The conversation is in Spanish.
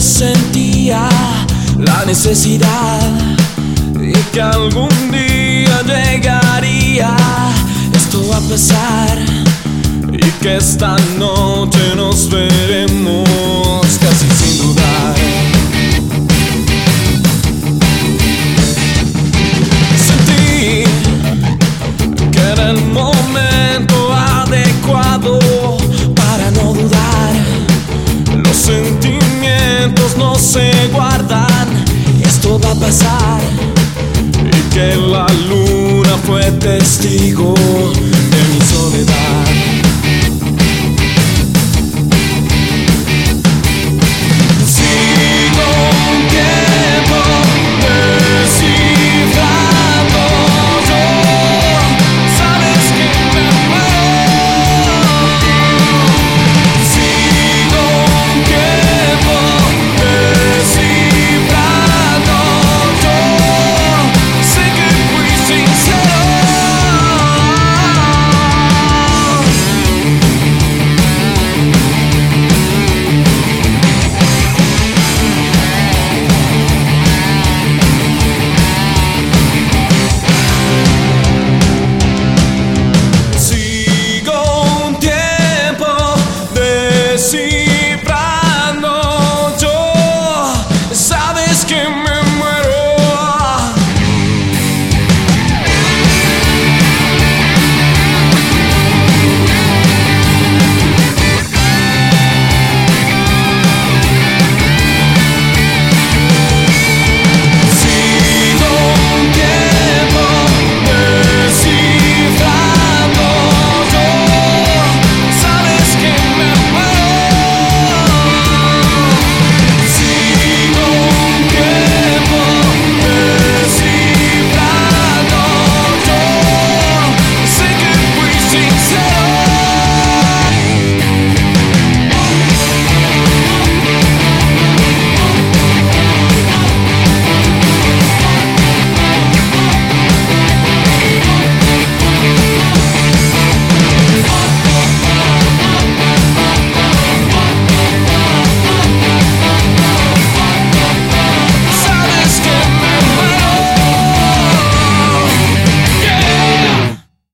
sentía la necesidad y que algún día llegaría. Esto a pesar y que esta noche nos veremos casi sin dudar. Sentí que era el momento adecuado para no dudar. Los sentimientos no se guardan, esto va a pasar. Y que la luna fue testigo de mi soledad. Give me